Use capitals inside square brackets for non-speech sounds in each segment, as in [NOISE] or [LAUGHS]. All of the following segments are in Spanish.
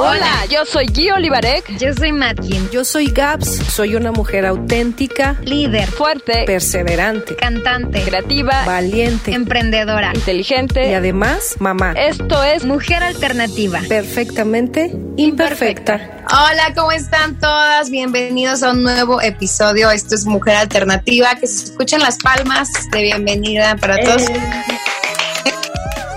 Hola, yo soy Guy Olivarek. Yo soy Matkin. Yo soy Gaps. Soy una mujer auténtica, líder, fuerte, perseverante, cantante, creativa, valiente, emprendedora, inteligente y además mamá. Esto es Mujer Alternativa. Perfectamente imperfecta. Hola, ¿cómo están todas? Bienvenidos a un nuevo episodio. Esto es Mujer Alternativa. Que se escuchen las palmas de bienvenida para todos. Eh.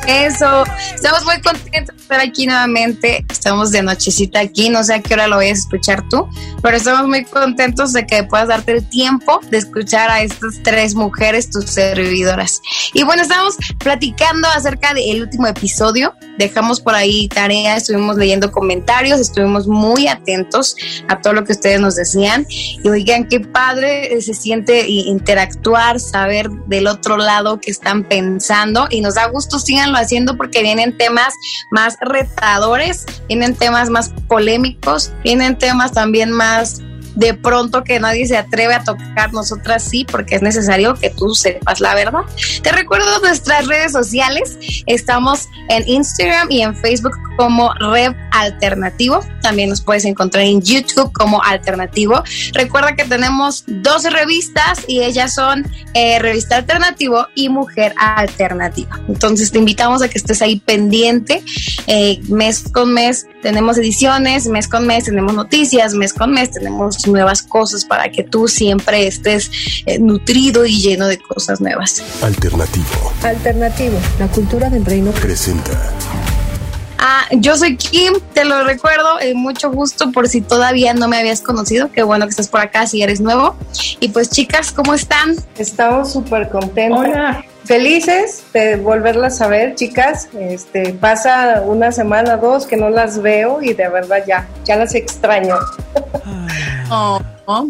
Eso, estamos muy contentos de estar aquí nuevamente. Estamos de nochecita aquí, no sé a qué hora lo vayas a escuchar tú, pero estamos muy contentos de que puedas darte el tiempo de escuchar a estas tres mujeres, tus servidoras. Y bueno, estamos platicando acerca del último episodio. Dejamos por ahí tarea, estuvimos leyendo comentarios, estuvimos muy atentos a todo lo que ustedes nos decían. Y oigan, qué padre se siente interactuar, saber del otro lado qué están pensando. Y nos da gusto, síganlo haciendo porque vienen temas más retadores, vienen temas más polémicos, vienen temas también más de pronto que nadie se atreve a tocar, nosotras sí, porque es necesario que tú sepas la verdad. Te recuerdo nuestras redes sociales, estamos en Instagram y en Facebook como Rev Alternativo, también nos puedes encontrar en YouTube como Alternativo. Recuerda que tenemos 12 revistas y ellas son eh, Revista Alternativo y Mujer Alternativa. Entonces te invitamos a que estés ahí pendiente, eh, mes con mes tenemos ediciones, mes con mes tenemos noticias, mes con mes tenemos nuevas cosas para que tú siempre estés eh, nutrido y lleno de cosas nuevas. Alternativo. Alternativo. La cultura del reino presenta. Ah, yo soy Kim, te lo recuerdo, eh, mucho gusto por si todavía no me habías conocido, qué bueno que estás por acá si eres nuevo. Y pues chicas, ¿cómo están? Estamos súper contentas. Felices de volverlas a ver, chicas. Este, pasa una semana, dos que no las veo y de verdad ya, ya las extraño. Oh, oh.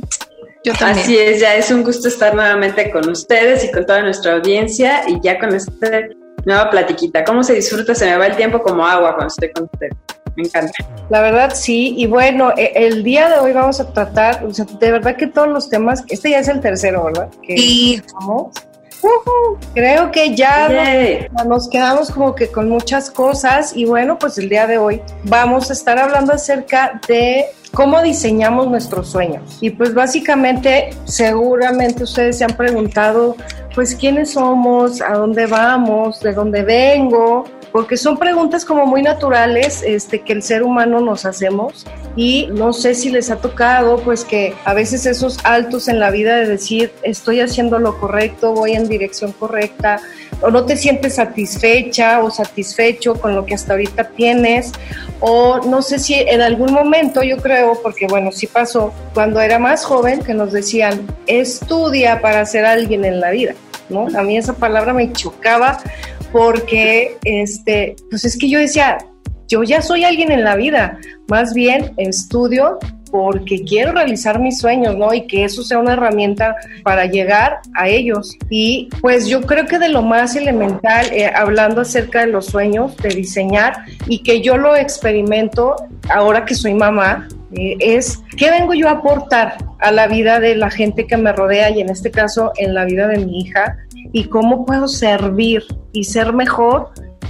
Yo también. Así es, ya es un gusto estar nuevamente con ustedes y con toda nuestra audiencia y ya con esta nueva platiquita. ¿Cómo se disfruta? Se me va el tiempo como agua cuando estoy con ustedes. Me encanta. La verdad sí, y bueno, e, el día de hoy vamos a tratar, o sea, de verdad que todos los temas, este ya es el tercero, ¿verdad? Que sí. Vamos. Creo que ya nos, nos, quedamos como que con muchas cosas y bueno, pues el día de hoy vamos a estar hablando acerca de cómo diseñamos nuestros sueños. Y pues básicamente, seguramente ustedes se han preguntado, pues quiénes somos, a dónde vamos, de dónde vengo, porque son preguntas como muy naturales este, que el ser humano nos hacemos y no sé si les ha tocado pues que a veces esos altos en la vida de decir estoy haciendo lo correcto, voy en dirección correcta o no te sientes satisfecha o satisfecho con lo que hasta ahorita tienes o no sé si en algún momento yo creo porque bueno sí pasó cuando era más joven que nos decían estudia para ser alguien en la vida ¿no? A mí esa palabra me chocaba porque, este, pues es que yo decía, yo ya soy alguien en la vida, más bien estudio porque quiero realizar mis sueños, ¿no? Y que eso sea una herramienta para llegar a ellos. Y pues yo creo que de lo más elemental, eh, hablando acerca de los sueños, de diseñar, y que yo lo experimento ahora que soy mamá, eh, es qué vengo yo a aportar a la vida de la gente que me rodea y en este caso en la vida de mi hija y cómo puedo servir y ser mejor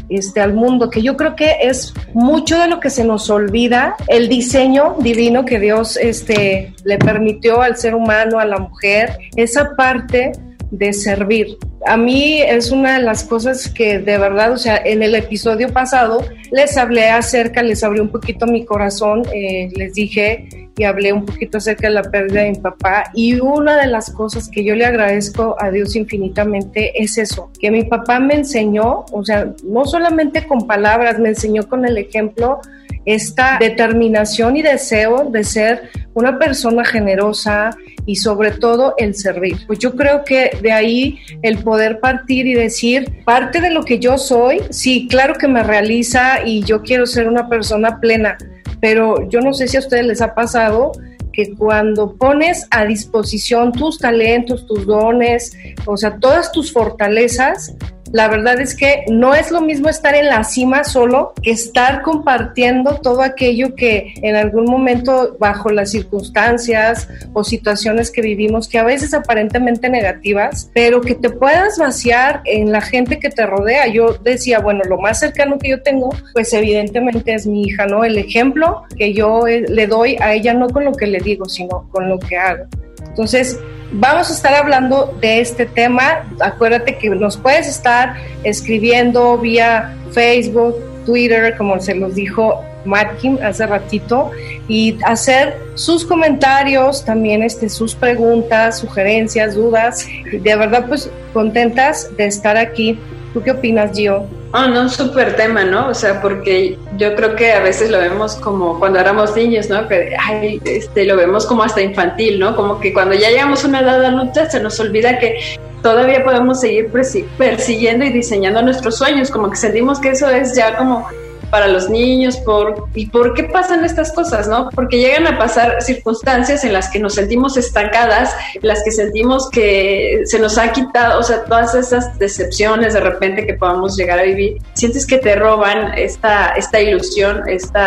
este, al mundo, que yo creo que es mucho de lo que se nos olvida, el diseño divino que Dios este, le permitió al ser humano, a la mujer, esa parte de servir. A mí es una de las cosas que de verdad, o sea, en el episodio pasado les hablé acerca, les abrí un poquito mi corazón, eh, les dije y hablé un poquito acerca de la pérdida de mi papá y una de las cosas que yo le agradezco a Dios infinitamente es eso, que mi papá me enseñó, o sea, no solamente con palabras, me enseñó con el ejemplo esta determinación y deseo de ser una persona generosa y sobre todo el servir. Pues yo creo que de ahí el poder partir y decir, parte de lo que yo soy, sí, claro que me realiza y yo quiero ser una persona plena, pero yo no sé si a ustedes les ha pasado que cuando pones a disposición tus talentos, tus dones, o sea, todas tus fortalezas, la verdad es que no es lo mismo estar en la cima solo que estar compartiendo todo aquello que en algún momento bajo las circunstancias o situaciones que vivimos que a veces aparentemente negativas, pero que te puedas vaciar en la gente que te rodea. Yo decía, bueno, lo más cercano que yo tengo, pues evidentemente es mi hija, ¿no? El ejemplo que yo eh, le doy a ella no con lo que le digo, sino con lo que hago. Entonces, vamos a estar hablando de este tema. Acuérdate que nos puedes estar escribiendo vía Facebook, Twitter, como se los dijo Matkin hace ratito, y hacer sus comentarios, también este, sus preguntas, sugerencias, dudas. De verdad, pues contentas de estar aquí. ¿Tú qué opinas, Gio? Oh, no, súper tema, ¿no? O sea, porque yo creo que a veces lo vemos como cuando éramos niños, ¿no? Que ay, este, lo vemos como hasta infantil, ¿no? Como que cuando ya llegamos a una edad adulta se nos olvida que todavía podemos seguir persiguiendo y diseñando nuestros sueños, como que sentimos que eso es ya como para los niños, por, y por qué pasan estas cosas, ¿no? Porque llegan a pasar circunstancias en las que nos sentimos estancadas, en las que sentimos que se nos ha quitado, o sea, todas esas decepciones de repente que podamos llegar a vivir, sientes que te roban esta, esta ilusión, este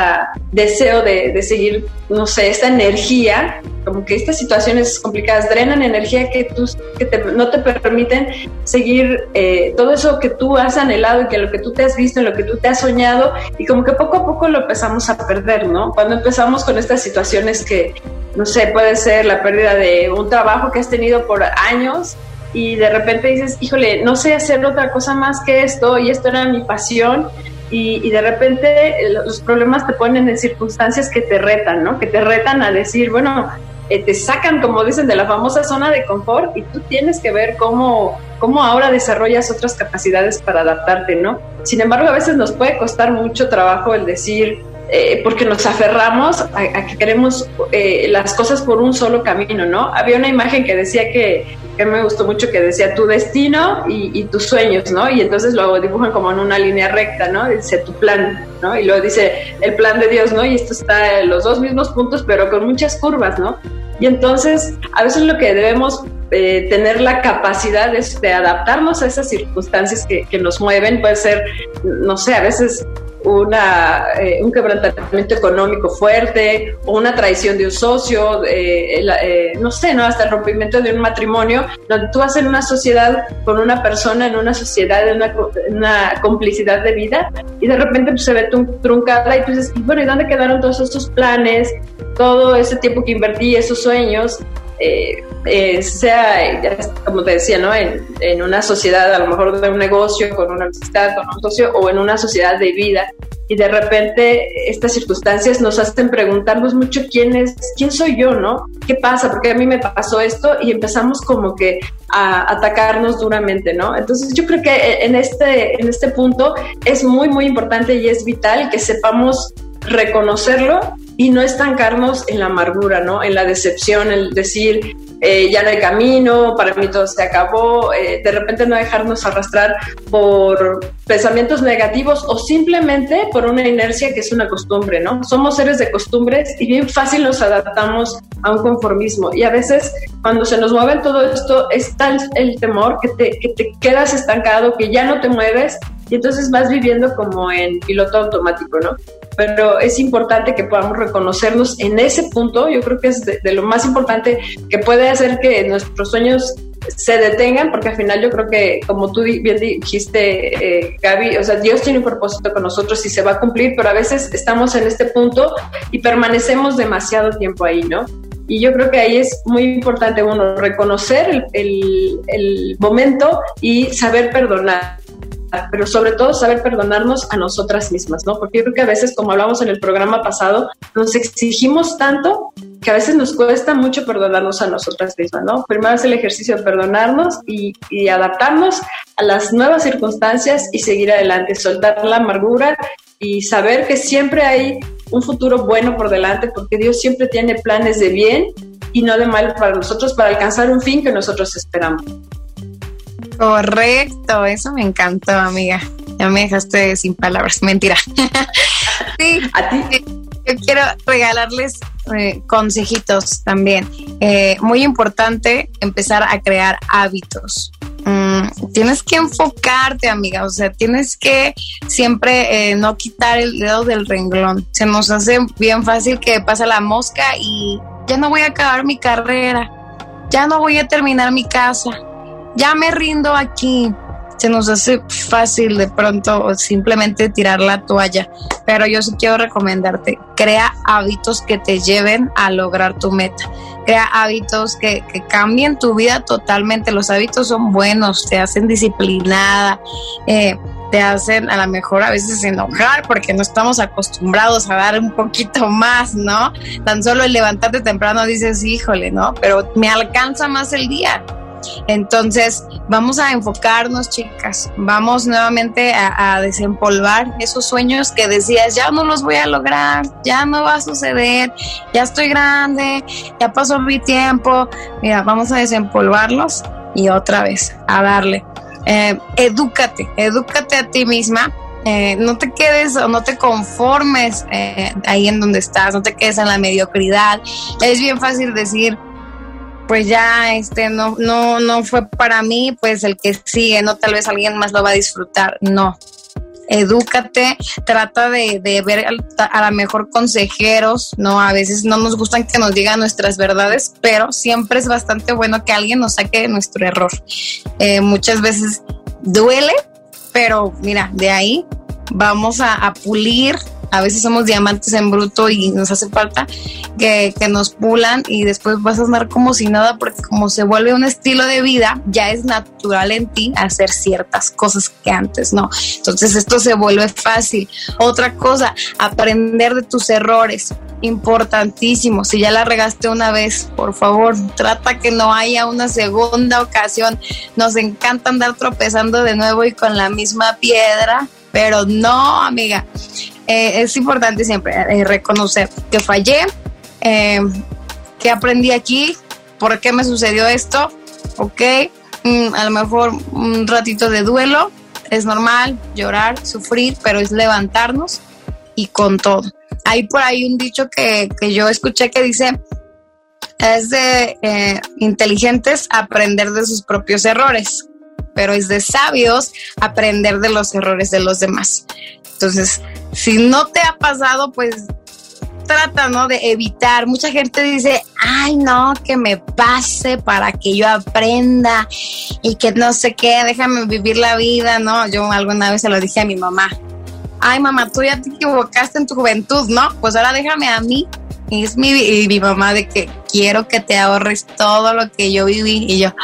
deseo de, de seguir, no sé, esta energía como que estas situaciones complicadas drenan energía que, tú, que no te permiten seguir eh, todo eso que tú has anhelado y que lo que tú te has visto, en lo que tú te has soñado y como que poco a poco lo empezamos a perder, ¿no? Cuando empezamos con estas situaciones que, no sé, puede ser la pérdida de un trabajo que has tenido por años y de repente dices, híjole, no sé hacer otra cosa más que esto y esto era mi pasión y, de repente los problemas te ponen en circunstancias que te retan, ¿no? Que te retan a decir, bueno, eh, te sacan, como dicen, de la famosa zona de confort y tú tienes que ver cómo, cómo ahora desarrollas otras capacidades para adaptarte, ¿no? Sin embargo, a veces nos puede costar mucho trabajo el decir, eh, porque nos aferramos a, que queremos eh, las cosas por un solo camino, ¿no? Había una imagen que decía que, que me gustó mucho, que decía tu destino y, y, tus sueños, ¿no? Y entonces lo dibujan como en una línea recta, ¿no? Dice tu plan, ¿no? Y luego dice el plan de Dios, ¿no? Y esto está en los dos mismos puntos, pero con muchas curvas, ¿no? Y entonces, a veces lo que debemos eh, tener la capacidad de adaptarnos a esas circunstancias que, que, nos mueven, puede ser, no sé, a veces una, eh, un quebrantamiento económico fuerte o una traición de un socio, eh, eh, no sé, ¿no? hasta el rompimiento de un matrimonio, donde tú vas en una sociedad con una persona, en una sociedad, en una, una complicidad de vida y de repente pues, se ve truncada y tú dices, bueno, ¿y dónde quedaron todos esos planes, todo ese tiempo que invertí, esos sueños? Eh, eh, sea, como te decía, ¿no? En, en, una sociedad, a lo mejor de un negocio, con una amistad, con un socio, o en una sociedad de vida. Y de repente estas circunstancias nos hacen preguntarnos mucho quién es, quién soy yo, ¿no? ¿Qué pasa? Porque a mí me pasó esto y empezamos como que a atacarnos duramente, ¿no? Entonces yo creo que en este, en este punto es muy, muy importante y es vital que sepamos reconocerlo y no estancarnos en la amargura, ¿no? En la decepción, el decir, eh, ya no hay camino, para mí todo se acabó, eh, de repente no dejarnos arrastrar por pensamientos negativos o simplemente por una inercia que es una costumbre, ¿no? Somos seres de costumbres y bien fácil nos adaptamos a un conformismo y a veces cuando se nos mueve todo esto es tal el temor que te, que te quedas estancado, que ya no te mueves entonces vas viviendo como en piloto automático, ¿no? Pero es importante que podamos reconocernos en ese punto, yo creo que es de, lo más importante que puede hacer que nuestros sueños se detengan, porque al final yo creo que, como tú bien dijiste, eh, Gaby, o sea, Dios tiene un propósito con nosotros y se va a cumplir, pero a veces estamos en este punto y permanecemos demasiado tiempo ahí, ¿no? Y yo creo que ahí es muy importante, uno, reconocer el, el momento y saber perdonar pero sobre todo saber perdonarnos a nosotras mismas, ¿no? Porque yo creo que a veces, como hablamos en el programa pasado, nos exigimos tanto que a veces nos cuesta mucho perdonarnos a nosotras mismas, ¿no? Primero es el ejercicio de perdonarnos y, y adaptarnos a las nuevas circunstancias y seguir adelante, soltar la amargura y saber que siempre hay un futuro bueno por delante, porque Dios siempre tiene planes de bien y no de mal para nosotros, para alcanzar un fin que nosotros esperamos. Correcto, eso me encantó, amiga. Ya me dejaste sin palabras, mentira. [LAUGHS] sí, a ti. Yo quiero regalarles eh, consejitos también. Eh, muy importante empezar a crear hábitos. Mm, Tienes que enfocarte, amiga, o sea, tienes que siempre eh, no quitar el dedo del renglón. Se nos hace bien fácil que pasa la mosca y ya no voy a acabar mi carrera, ya no voy a terminar mi casa, ya me rindo aquí. Se nos hace fácil de pronto simplemente tirar la toalla, pero yo sí quiero recomendarte, crea hábitos que te lleven a lograr tu meta crea hábitos que, cambien tu vida totalmente. Los hábitos son buenos, te hacen disciplinada, eh, te hacen a lo mejor a veces enojar porque no estamos acostumbrados a dar un poquito más, ¿no? Tan solo el levantarte temprano dices, híjole, ¿no? Pero me alcanza más el día. Entonces, vamos a enfocarnos, chicas. Vamos nuevamente a, desempolvar esos sueños que decías, ya no los voy a lograr, ya no va a suceder, ya estoy grande, ya pasó mi tiempo. Mira, vamos a desempolvarlos y otra vez a darle. Eh, edúcate, edúcate a ti misma. Eh, no te quedes o no te conformes eh, ahí en donde estás, no te quedes en la mediocridad. Es bien fácil decir, pues ya este no no no fue para mí, pues el que sigue, no tal vez alguien más lo va a disfrutar, no. Edúcate, trata de, de ver a, lo mejor consejeros, ¿no? A veces no nos gustan que nos digan nuestras verdades, pero siempre es bastante bueno que alguien nos saque de nuestro error. Eh, muchas veces duele, pero mira, de ahí vamos a pulir a veces somos diamantes en bruto y nos hace falta que, nos pulan y después vas a andar como si nada porque como se vuelve un estilo de vida, ya es natural en ti hacer ciertas cosas que antes no. Entonces esto se vuelve fácil. Otra cosa, aprender de tus errores importantísimo. Si ya la regaste una vez, por favor, trata que no haya una segunda ocasión. Nos encanta andar tropezando de nuevo y con la misma piedra, pero no, amiga. Eh, es importante siempre eh, reconocer que fallé, eh, que aprendí aquí, por qué me sucedió esto, ok, mm, a lo mejor un ratito de duelo, es normal llorar, sufrir, pero es levantarnos y con todo. Hay por ahí un dicho que, que yo escuché que dice, es de inteligentes aprender de sus propios errores, pero es de sabios aprender de los errores de los demás. Entonces, si no te ha pasado, pues trata, ¿no? De evitar. Mucha gente dice, ay, no, que me pase para que yo aprenda y que no sé qué, déjame vivir la vida, ¿no? Yo alguna vez se lo dije a mi mamá. Ay, mamá, tú ya te equivocaste en tu juventud, ¿no? Pues ahora déjame a mí es mi, y mi mamá de que quiero que te ahorres todo lo que yo viví y yo,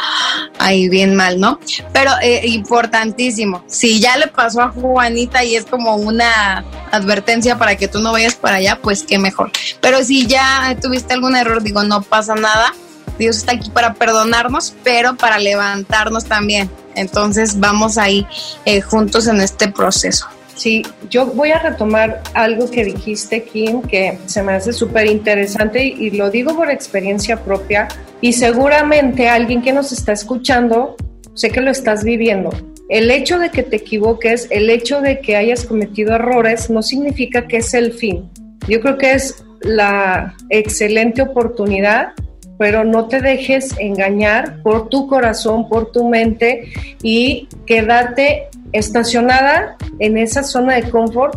ahí bien mal, ¿no? Pero eh, importantísimo, si ya le pasó a Juanita y es como una advertencia para que tú no vayas para allá, pues qué mejor. Pero si ya tuviste algún error, digo, no pasa nada. Dios está aquí para perdonarnos, pero para levantarnos también. Entonces vamos ahí eh, juntos en este proceso. Sí, yo voy a retomar algo que dijiste, Kim, que se me hace súper interesante y, lo digo por experiencia propia y seguramente alguien que nos está escuchando, sé que lo estás viviendo. El hecho de que te equivoques, el hecho de que hayas cometido errores, no significa que es el fin. Yo creo que es la excelente oportunidad pero no te dejes engañar por tu corazón, por tu mente y quédate estacionada en esa zona de confort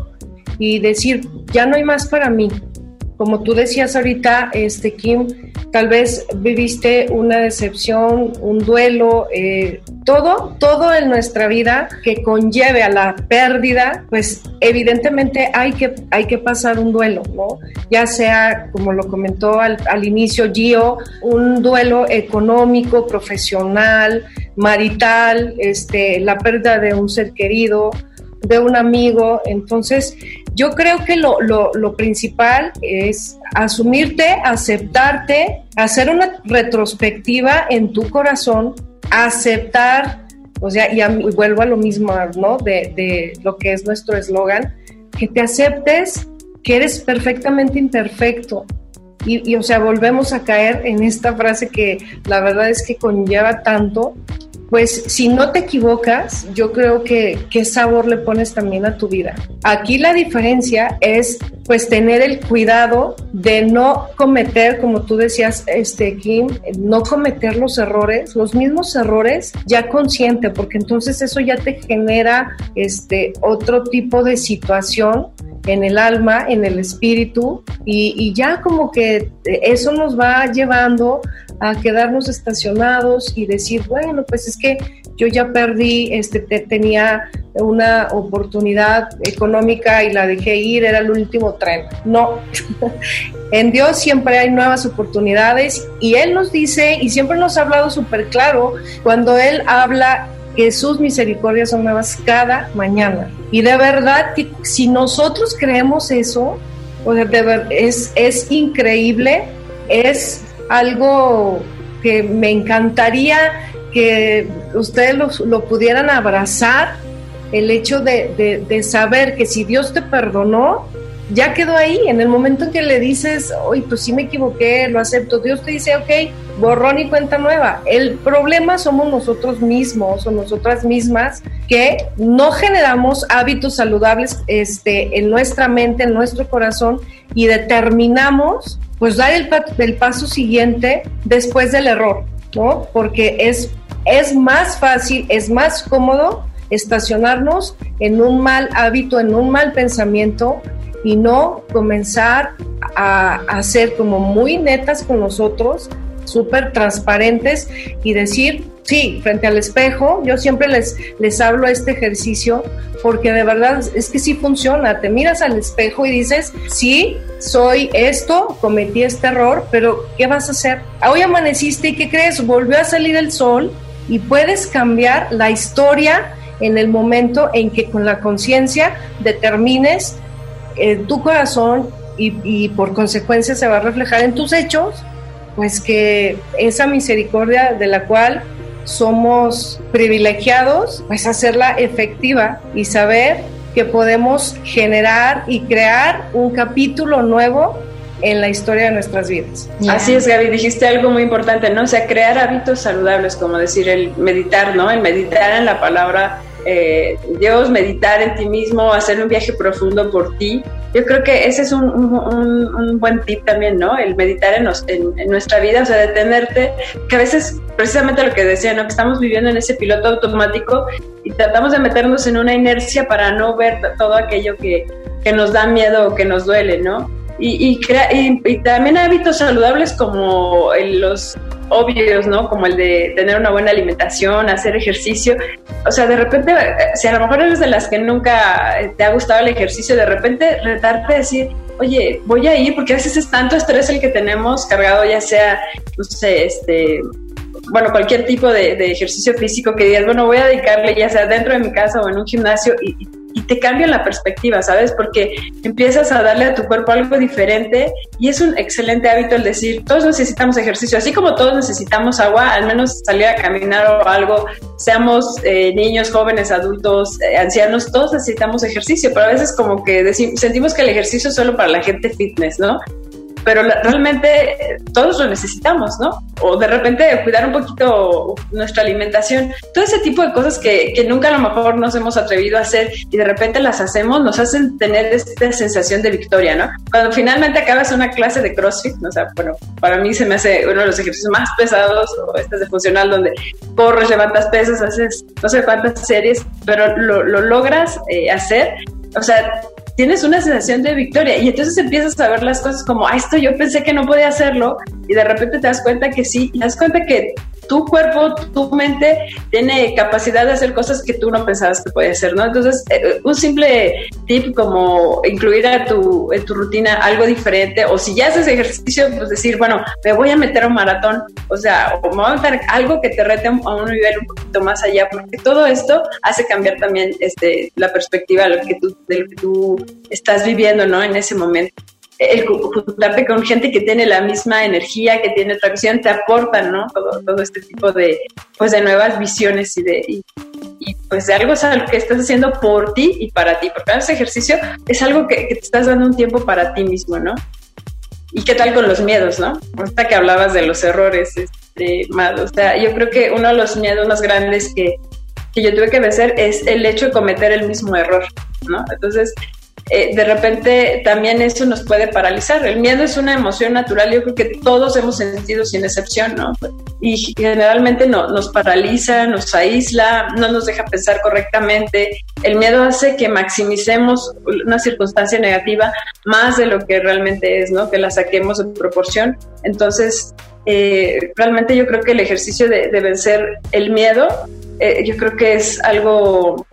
y decir, ya no hay más para mí. Como tú decías ahorita, este Kim, tal vez viviste una decepción, un duelo, eh, todo, todo en nuestra vida que conlleve a la pérdida, pues evidentemente hay que, hay que pasar un duelo, ¿no? Ya sea, como lo comentó al, al inicio Gio, un duelo económico, profesional, marital, este, la pérdida de un ser querido, de un amigo. Entonces, yo creo que lo, lo, principal es asumirte, aceptarte, hacer una retrospectiva en tu corazón, aceptar, o sea, y, vuelvo a lo mismo, ¿no? De, de lo que es nuestro eslogan, que te aceptes que eres perfectamente imperfecto, Y, y, o sea, volvemos a caer en esta frase que la verdad es que conlleva tanto pues si no te equivocas, yo creo que qué sabor le pones también a tu vida. Aquí la diferencia es pues tener el cuidado de no cometer, como tú decías, este Kim, no cometer los errores, los mismos errores ya consciente, porque entonces eso ya te genera este otro tipo de situación en el alma, en el espíritu, y, y ya como que eso nos va llevando a quedarnos estacionados y decir, bueno, pues es que yo ya perdí, este, tenía una oportunidad económica y la dejé ir, era el último tren. No, [LAUGHS] en Dios siempre hay nuevas oportunidades y Él nos dice y siempre nos ha hablado súper claro cuando Él habla que sus misericordias son nuevas cada mañana. Y de verdad, si nosotros creemos eso, o verdad, es, es increíble, es algo que me encantaría que ustedes lo, pudieran abrazar, el hecho de, de, saber que si Dios te perdonó, ya quedó ahí. En el momento en que le dices, oye, pues sí me equivoqué, lo acepto, Dios te dice, ok, borrón y cuenta nueva. El problema somos nosotros mismos o nosotras mismas que no generamos hábitos saludables este, en nuestra mente, en nuestro corazón y determinamos pues dar el, el paso siguiente después del error, ¿no? Porque es, es más fácil, es más cómodo estacionarnos en un mal hábito, en un mal pensamiento y no comenzar a, a ser como muy netas con nosotros, súper transparentes y decir, sí, frente al espejo, yo siempre les, les hablo este ejercicio porque de verdad es que sí funciona, te miras al espejo y dices, sí, soy esto, cometí este error, pero ¿qué vas a hacer? Hoy amaneciste y ¿qué crees? Volvió a salir el sol y puedes cambiar la historia en el momento en que con la conciencia determines eh, tu corazón y, y por consecuencia se va a reflejar en tus hechos, pues que esa misericordia de la cual somos privilegiados, pues hacerla efectiva y saber que podemos generar y crear un capítulo nuevo en la historia de nuestras vidas. Así es, Gaby, dijiste algo muy importante, ¿no? O sea, crear hábitos saludables, como decir el meditar, ¿no? El meditar en la palabra eh, Dios, meditar en ti mismo, hacer un viaje profundo por ti. Yo creo que ese es un, un, buen tip también, ¿no? El meditar en, en, nuestra vida, o sea, detenerte, que a veces, precisamente lo que decía, ¿no? Que estamos viviendo en ese piloto automático y tratamos de meternos en una inercia para no ver todo aquello que, que nos da miedo o que nos duele, ¿no? Y, y, y, también hábitos saludables como los obvios, ¿no? Como el de tener una buena alimentación, hacer ejercicio. O sea, de repente, si a lo mejor eres de las que nunca te ha gustado el ejercicio, de repente retarte a decir, oye, voy a ir, porque a veces es tanto estrés el que tenemos cargado, ya sea, no sé, este, bueno, cualquier tipo de, ejercicio físico que digas, bueno, voy a dedicarle ya sea dentro de mi casa o en un gimnasio y, y te cambia la perspectiva, ¿sabes? Porque empiezas a darle a tu cuerpo algo diferente y es un excelente hábito el decir, todos necesitamos ejercicio, así como todos necesitamos agua, al menos salir a caminar o algo, seamos eh, niños, jóvenes, adultos, eh, ancianos, todos necesitamos ejercicio, pero a veces como que sentimos que el ejercicio es solo para la gente fitness, ¿no? Pero realmente todos lo necesitamos, ¿no? O de repente cuidar un poquito nuestra alimentación, todo ese tipo de cosas que, que, nunca a lo mejor nos hemos atrevido a hacer y de repente las hacemos, nos hacen tener esta sensación de victoria, ¿no? Cuando finalmente acabas una clase de CrossFit, o sea, bueno, para mí se me hace uno de los ejercicios más pesados, o este de funcional, donde corres, levantas pesas, haces no sé cuántas series, pero lo, lo logras eh, hacer, o sea, tienes una sensación de victoria. Y entonces empiezas a ver las cosas como, ah, esto yo pensé que no podía hacerlo y de repente te das cuenta que sí, y te das cuenta que tu cuerpo, tu mente tiene capacidad de hacer cosas que tú no pensabas que podía hacer, ¿no? Entonces, eh, un simple tip como incluir a tu, en tu rutina algo diferente, o si ya haces ejercicio, pues decir, bueno, me voy a meter a un maratón, o sea, o me voy a meter algo que te rete a un nivel un poquito más allá, porque todo esto hace cambiar también este, la perspectiva de lo que tú, de lo que tú estás viviendo, ¿no? En ese momento el juntarte con gente que tiene la misma energía, que tiene otra visión, te aportan, ¿no? Todo, todo este tipo de, pues, de nuevas visiones y de, y, pues de algo que estás haciendo por ti y para ti, porque ese ejercicio es algo que, te estás dando un tiempo para ti mismo, ¿no? ¿Y qué tal con los miedos, no? Hasta que hablabas de los errores, este, más, o sea, yo creo que uno de los miedos más grandes que, que yo tuve que vencer es el hecho de cometer el mismo error, ¿no? Entonces, eh, de repente también eso nos puede paralizar. El miedo es una emoción natural, yo creo que todos hemos sentido sin excepción, ¿no? Y generalmente no, nos paraliza, nos aísla, no nos deja pensar correctamente. El miedo hace que maximicemos una circunstancia negativa más de lo que realmente es, ¿no? Que la saquemos de proporción. Entonces, eh, realmente yo creo que el ejercicio de, vencer el miedo, eh, yo creo que es algo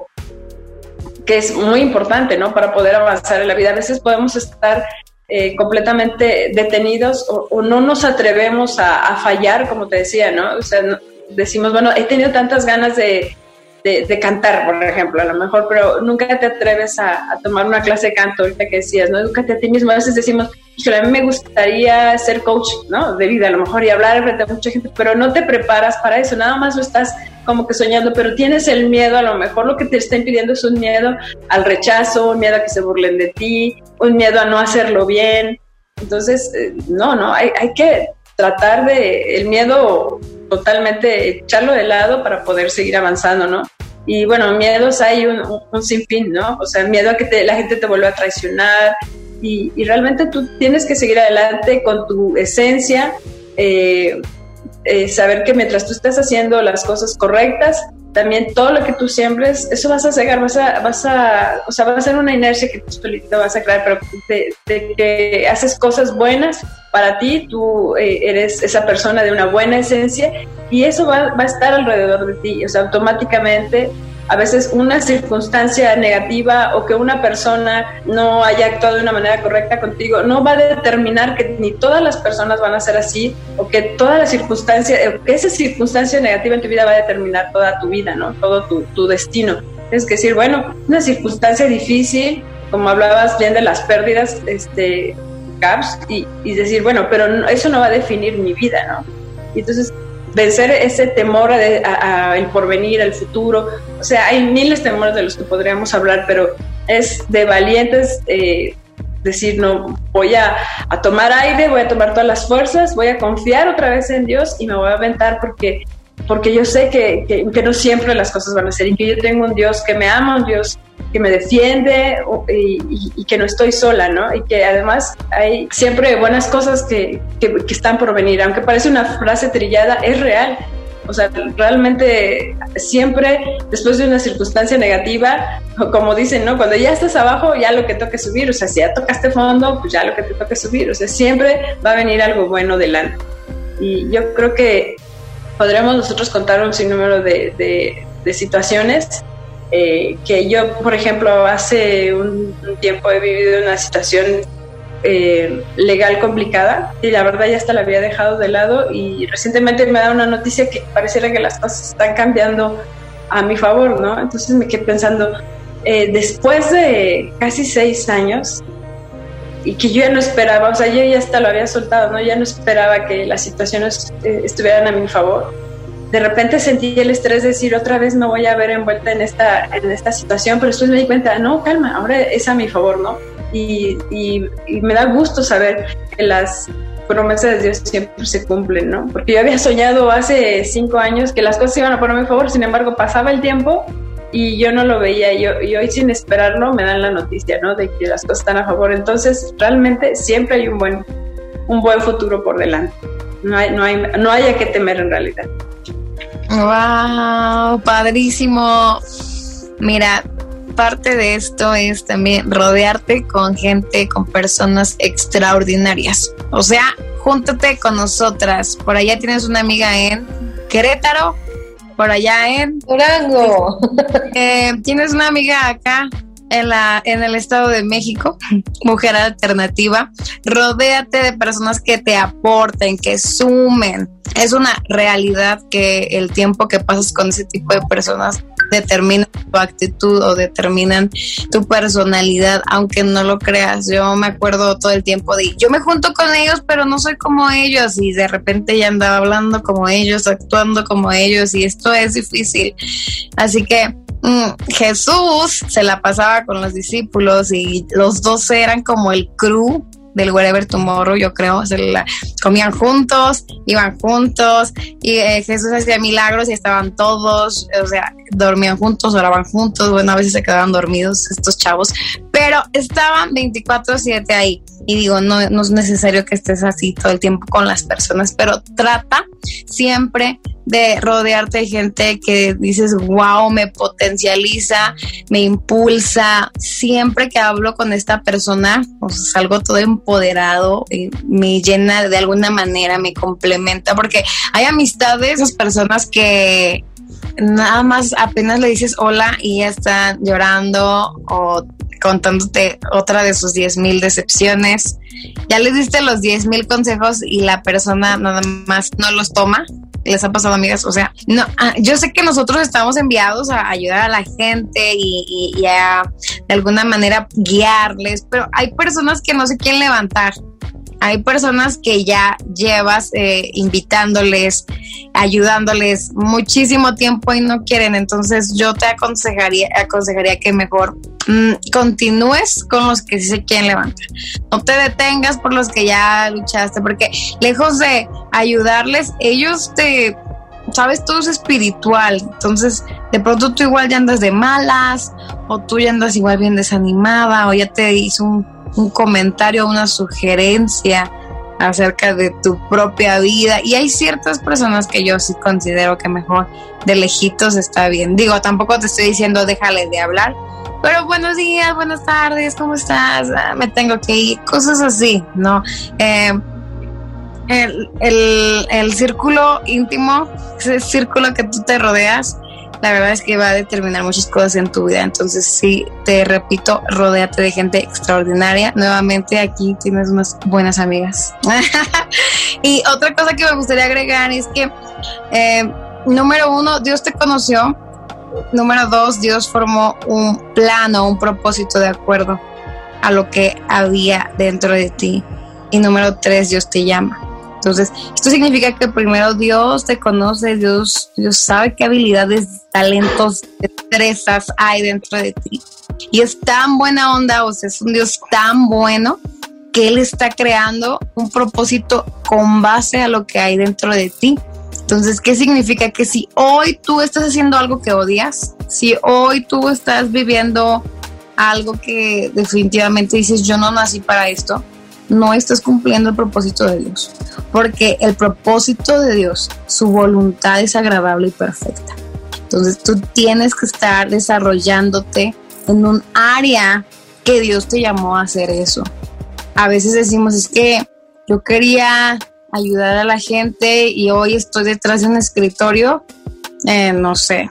que es muy importante, ¿no? Para poder avanzar en la vida. A veces podemos estar eh, completamente detenidos o, no nos atrevemos a, fallar, como te decía, ¿no? O sea, decimos, bueno, he tenido tantas ganas de, de, cantar, por ejemplo, a lo mejor, pero nunca te atreves a, tomar una clase de canto, ahorita que decías, ¿no? Edúcate a ti mismo. A veces decimos, a mí me gustaría ser coach, ¿no? De vida, a lo mejor, y hablar frente a mucha gente, pero no te preparas para eso, nada más lo estás como que soñando, pero tienes el miedo, a lo mejor lo que te está impidiendo es un miedo al rechazo, un miedo a que se burlen de ti, un miedo a no hacerlo bien. Entonces, eh, no, no, hay, hay que tratar de el miedo totalmente echarlo de lado para poder seguir avanzando, ¿no? Y bueno, miedos hay un, un, sinfín, ¿no? O sea, miedo a que la gente te vuelva a traicionar y, y, realmente tú tienes que seguir adelante con tu esencia, eh, eh, saber que mientras tú estás haciendo las cosas correctas, también todo lo que tú siembres, eso vas a cegar, vas a, vas a, o sea, va a ser una inercia que tú solito vas a crear, pero de, que haces cosas buenas para ti, tú eh, eres esa persona de una buena esencia y eso va, va a estar alrededor de ti, o sea, automáticamente a veces una circunstancia negativa o que una persona no haya actuado de una manera correcta contigo no va a determinar que ni todas las personas van a ser así o que toda la circunstancia, que esa circunstancia negativa en tu vida va a determinar toda tu vida, ¿no? Todo tu, tu destino. Que decir, bueno, una circunstancia difícil, como hablabas bien de las pérdidas, este, caps, y, y decir, bueno, pero eso no va a definir mi vida, ¿no? Y entonces vencer ese temor a, el porvenir, al futuro. O sea, hay miles de temores de los que podríamos hablar, pero es de valientes eh, decir, no, voy a, tomar aire, voy a tomar todas las fuerzas, voy a confiar otra vez en Dios y me voy a aventar porque, porque yo sé que, que no siempre las cosas van a ser y que yo tengo un Dios que me ama, un Dios que me defiende y, que no estoy sola, ¿no? Y que además hay siempre buenas cosas que, que, están por venir. Aunque parece una frase trillada, es real. O sea, realmente siempre después de una circunstancia negativa, como dicen, ¿no? Cuando ya estás abajo, ya lo que toque subir. O sea, si ya tocaste fondo, pues ya lo que te toque subir. O sea, siempre va a venir algo bueno delante. Y yo creo que podremos nosotros contar un sinnúmero de, de, de situaciones eh, que yo, por ejemplo, hace un, tiempo he vivido una situación eh, legal complicada y la verdad ya hasta la había dejado de lado y recientemente me da una noticia que pareciera que las cosas están cambiando a mi favor, ¿no? Entonces me quedé pensando, eh, después de casi seis años y que yo ya no esperaba, o sea, yo ya hasta lo había soltado, ¿no? Ya no esperaba que las situaciones estuvieran a mi favor de repente sentí el estrés de decir otra vez no voy a ver envuelta en esta, en esta situación, pero después me di cuenta, no, calma, ahora es a mi favor, ¿no? Y, y, me da gusto saber que las promesas de Dios siempre se cumplen, ¿no? Porque yo había soñado hace cinco años que las cosas iban a poner a mi favor, sin embargo pasaba el tiempo y yo no lo veía y, hoy sin esperarlo me dan la noticia, ¿no? De que las cosas están a favor. Entonces, realmente siempre hay un buen, un buen futuro por delante. No hay, no hay, no hay a temer en realidad. Wow, padrísimo. Mira, parte de esto es también rodearte con gente, con personas extraordinarias. O sea, júntate con nosotras. Por allá tienes una amiga en Querétaro, por allá en Durango. Eh, tienes una amiga acá en, la, en el Estado de México, mujer alternativa, rodéate de personas que te aporten, que sumen. Es una realidad que el tiempo que pasas con ese tipo de personas determina tu actitud o determinan tu personalidad, aunque no lo creas. Yo me acuerdo todo el tiempo de, yo me junto con ellos, pero no soy como ellos y de repente ya andaba hablando como ellos, actuando como ellos y esto es difícil. Así que Jesús se la pasaba con los discípulos y los dos eran como el crew del Wherever Tomorrow, yo creo, comían juntos, iban juntos, y eh, Jesús hacía milagros y estaban todos, o sea, dormían juntos, oraban juntos, bueno, a veces se quedaban dormidos estos chavos, pero estaban 24/7 ahí. Y digo, no, no es necesario que estés así todo el tiempo con las personas, pero trata siempre de rodearte de gente que dices, wow, me potencializa, me impulsa. Siempre que hablo con esta persona, pues salgo todo empoderado, y me llena de alguna manera, me complementa, porque hay amistades, esas personas que nada más apenas le dices hola y ya están llorando o contándote otra de sus 10 mil decepciones. Ya le diste los 10 mil consejos y la persona nada más no los toma. Les ha pasado, amigas. O sea, no, ah, yo sé que nosotros estamos enviados a ayudar a la gente y, y a de alguna manera guiarles, pero hay personas que no se quieren levantar hay personas que ya llevas eh, invitándoles, ayudándoles muchísimo tiempo y no quieren. Entonces yo te aconsejaría, aconsejaría que mejor mm, continúes con los que sí se quieren levantar. No te detengas por los que ya luchaste, porque lejos de ayudarles, ellos te sabes, todo es espiritual. Entonces, de pronto tú igual ya andas de malas, o tú ya andas igual bien desanimada, o ya te hizo un un comentario, una sugerencia acerca de tu propia vida. Y hay ciertas personas que yo sí considero que mejor de lejitos está bien. Digo, tampoco te estoy diciendo déjale de hablar, pero buenos días, buenas tardes, ¿cómo estás? Ah, me tengo que ir, cosas así, ¿no? Eh, el, el, el círculo íntimo, ese círculo que tú te rodeas, la verdad es que va a determinar muchas cosas en tu vida. Entonces, sí, te repito, rodéate de gente extraordinaria. Nuevamente aquí tienes unas buenas amigas. [LAUGHS] y otra cosa que me gustaría agregar es que, eh, número uno, Dios te conoció. Número dos, Dios formó un plano, un propósito de acuerdo a lo que había dentro de ti. Y número tres, Dios te llama. Entonces, esto significa que primero Dios te conoce, Dios, Dios sabe qué habilidades, talentos, destrezas hay dentro de ti. Y es tan buena onda, o sea, es un Dios tan bueno que Él está creando un propósito con base a lo que hay dentro de ti. Entonces, ¿qué significa? Que si hoy tú estás haciendo algo que odias, si hoy tú estás viviendo algo que definitivamente dices, yo no nací para esto, no estás cumpliendo el propósito de Dios, porque el propósito de Dios, su voluntad es agradable y perfecta. Entonces tú tienes que estar desarrollándote en un área que Dios te llamó a hacer eso. A veces decimos, es que yo quería ayudar a la gente y hoy estoy detrás de un escritorio, eh, no sé,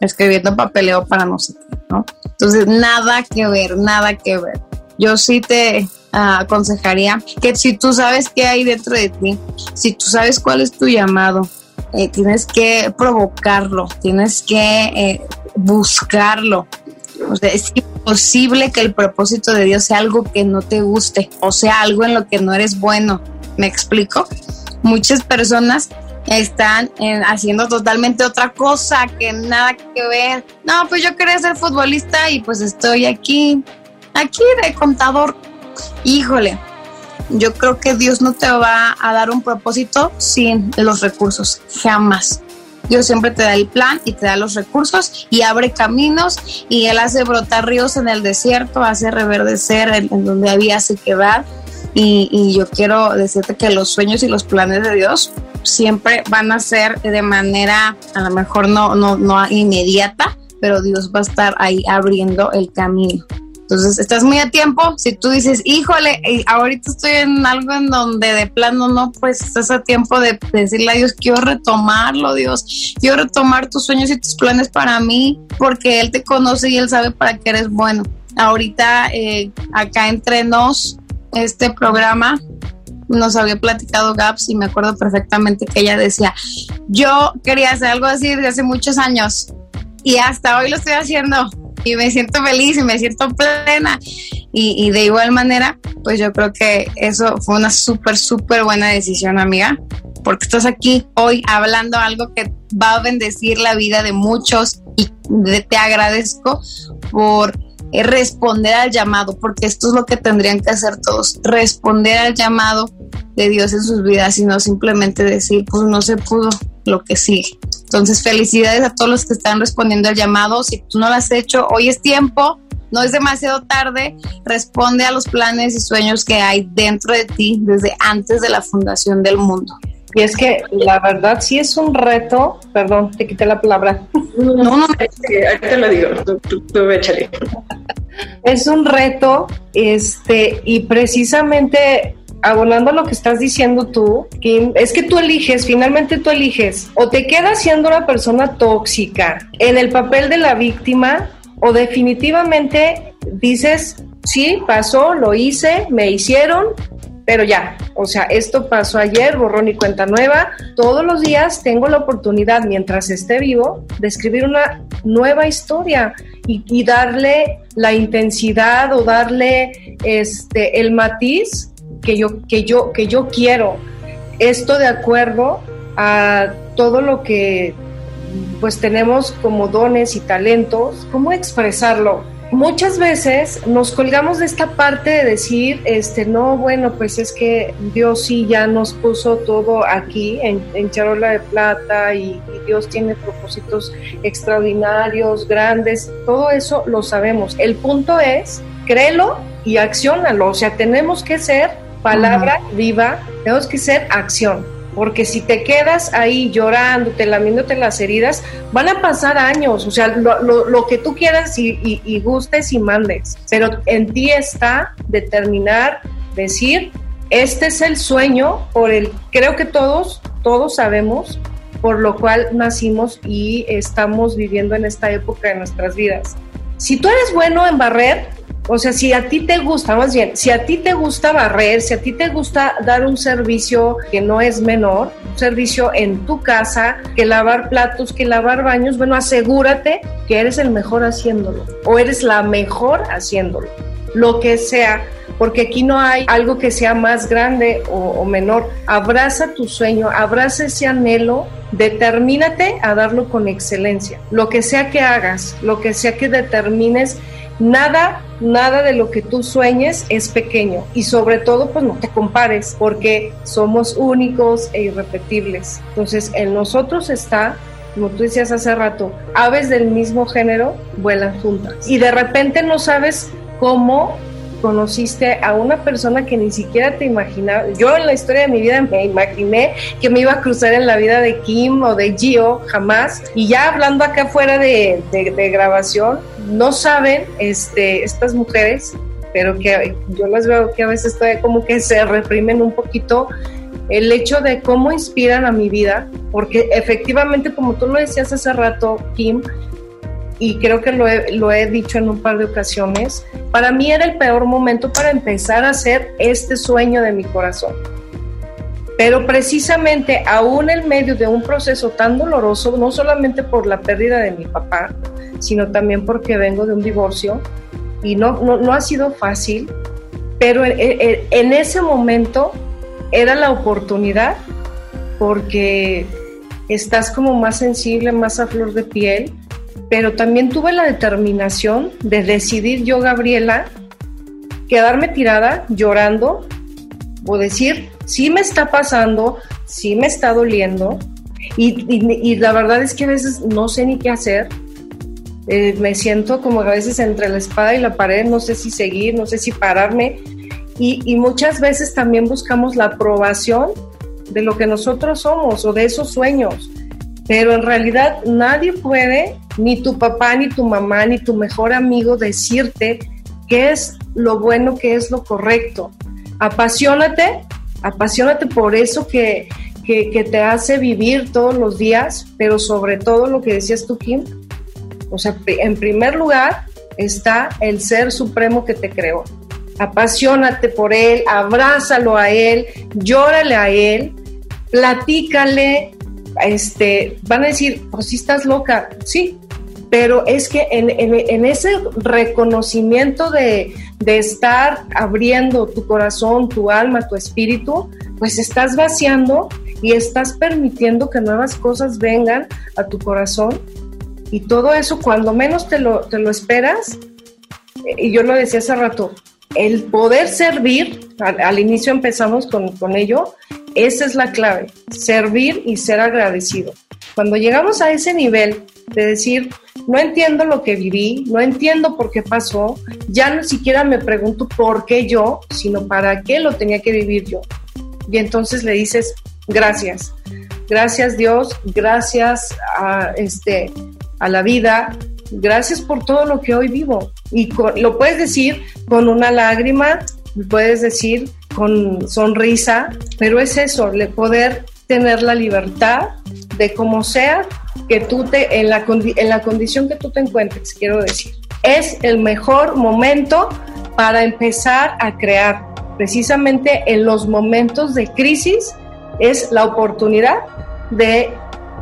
escribiendo papeleo para no sé qué, ¿no? Entonces, nada que ver, nada que ver. Yo sí te aconsejaría que si tú sabes qué hay dentro de ti, si tú sabes cuál es tu llamado, eh, tienes que provocarlo, tienes que eh, buscarlo. O sea, es imposible que el propósito de Dios sea algo que no te guste o sea algo en lo que no eres bueno. ¿Me explico? Muchas personas están eh, haciendo totalmente otra cosa que nada que ver. No, pues yo quería ser futbolista y pues estoy aquí, aquí de contador híjole, yo creo que Dios no te va a dar un propósito sin los recursos, jamás. Dios siempre te da el plan y te da los recursos y abre caminos y Él hace brotar ríos en el desierto, hace reverdecer en, donde había sequedad. Y, y yo quiero decirte que los sueños y los planes de Dios siempre van a ser de manera, a lo mejor no, no, no inmediata, pero Dios va a estar ahí abriendo el camino. Entonces, estás muy a tiempo. Si tú dices, híjole, ahorita estoy en algo en donde de plano no, pues estás a tiempo de decirle a Dios, quiero retomarlo, Dios. Quiero retomar tus sueños y tus planes para mí, porque Él te conoce y Él sabe para qué eres bueno. Ahorita, eh, acá entre nos, este programa nos había platicado Gaps y me acuerdo perfectamente que ella decía, yo quería hacer algo así desde hace muchos años y hasta hoy lo estoy haciendo y me siento feliz y me siento plena. Y, de igual manera, pues yo creo que eso fue una súper, súper buena decisión, amiga, porque estás aquí hoy hablando algo que va a bendecir la vida de muchos y te agradezco por es responder al llamado, porque esto es lo que tendrían que hacer todos, responder al llamado de Dios en sus vidas y no simplemente decir, pues no se pudo lo que sigue. Entonces, felicidades a todos los que están respondiendo al llamado. Si tú no lo has hecho, hoy es tiempo, no es demasiado tarde, responde a los planes y sueños que hay dentro de ti desde antes de la fundación del mundo. Y es que la verdad sí es un reto, perdón, te quité la palabra. No, no, no ahorita lo digo, tú, tú, tú échale. Es un reto, este, y precisamente abonando a lo que estás diciendo tú, Kim, es que tú eliges, finalmente tú eliges, o te quedas siendo una persona tóxica en el papel de la víctima, o definitivamente dices, sí, pasó, lo hice, me hicieron, pero ya, o sea, esto pasó ayer, borrón y cuenta nueva. Todos los días tengo la oportunidad, mientras esté vivo, de escribir una nueva historia y, y darle la intensidad o darle este el matiz que yo, que yo, que yo quiero. Esto de acuerdo a todo lo que pues tenemos como dones y talentos, cómo expresarlo. Muchas veces nos colgamos de esta parte de decir, este, no, bueno, pues es que Dios sí ya nos puso todo aquí en, charola de plata y, y Dios tiene propósitos extraordinarios, grandes, todo eso lo sabemos. El punto es, créelo y acciónalo, o sea, tenemos que ser palabra viva, tenemos que ser acción. Porque si te quedas ahí llorando, te lamiéndote las heridas, van a pasar años. O sea, lo, lo, lo que tú quieras y, y, y, gustes y mandes. Pero en ti está determinar, decir, este es el sueño por el, creo que todos, todos sabemos, por lo cual nacimos y estamos viviendo en esta época de nuestras vidas. Si tú eres bueno en barrer, o sea, si a ti te gusta, más bien, si a ti te gusta barrer, si a ti te gusta dar un servicio que no es menor, un servicio en tu casa, que lavar platos, que lavar baños, bueno, asegúrate que eres el mejor haciéndolo o eres la mejor haciéndolo, lo que sea, porque aquí no hay algo que sea más grande o, menor. Abraza tu sueño, abraza ese anhelo determínate a darlo con excelencia. Lo que sea que hagas, lo que sea que determines, nada, nada de lo que tú sueñes es pequeño. Y sobre todo, pues no te compares, porque somos únicos e irrepetibles. Entonces, en nosotros está como tú decías hace rato, aves del mismo género vuelan juntas. Y de repente no sabes cómo conociste a una persona que ni siquiera te imaginaba. Yo en la historia de mi vida me imaginé que me iba a cruzar en la vida de Kim o de Gio, jamás. Y ya hablando acá fuera de, de, grabación, no saben este, estas mujeres, pero que yo las veo que a veces todavía como que se reprimen un poquito el hecho de cómo inspiran a mi vida, porque efectivamente, como tú lo decías hace rato, Kim, y creo que lo he, lo he, dicho en un par de ocasiones, para mí era el peor momento para empezar a hacer este sueño de mi corazón. Pero precisamente aún en medio de un proceso tan doloroso, no solamente por la pérdida de mi papá, sino también porque vengo de un divorcio y no, no, no ha sido fácil, pero en, en, en ese momento era la oportunidad porque estás como más sensible, más a flor de piel pero también tuve la determinación de decidir yo, Gabriela, quedarme tirada llorando o decir, sí me está pasando, sí me está doliendo, y, la verdad es que a veces no sé ni qué hacer. Eh, me siento como a veces entre la espada y la pared, no sé si seguir, no sé si pararme. Y muchas veces también buscamos la aprobación de lo que nosotros somos o de esos sueños pero en realidad nadie puede, ni tu papá, ni tu mamá, ni tu mejor amigo, decirte qué es lo bueno, qué es lo correcto. Apasionate, apasionate por eso que, que, te hace vivir todos los días, pero sobre todo lo que decías tú, Kim, o sea, en primer lugar está el ser supremo que te creó. Apasionate por él, abrázalo a él, llórale a él, platícale, este, van a decir, pues si estás loca, sí, pero es que en, ese reconocimiento de, estar abriendo tu corazón, tu alma, tu espíritu, pues estás vaciando y estás permitiendo que nuevas cosas vengan a tu corazón y todo eso cuando menos te lo, te lo esperas, y yo lo decía hace rato, el poder servir, al, inicio empezamos con, con ello, esa es la clave, servir y ser agradecido. Cuando llegamos a ese nivel de decir, no entiendo lo que viví, no entiendo por qué pasó, ya ni siquiera me pregunto por qué yo, sino para qué lo tenía que vivir yo. Y entonces le dices, gracias, gracias Dios, gracias a, este, a la vida, gracias por todo lo que hoy vivo. Y lo puedes decir con una lágrima, puedes decir con sonrisa, pero es eso, le poder tener la libertad de como sea que tú te, en la, en la condición que tú te encuentres, quiero decir. Es el mejor momento para empezar a crear. Precisamente en los momentos de crisis es la oportunidad de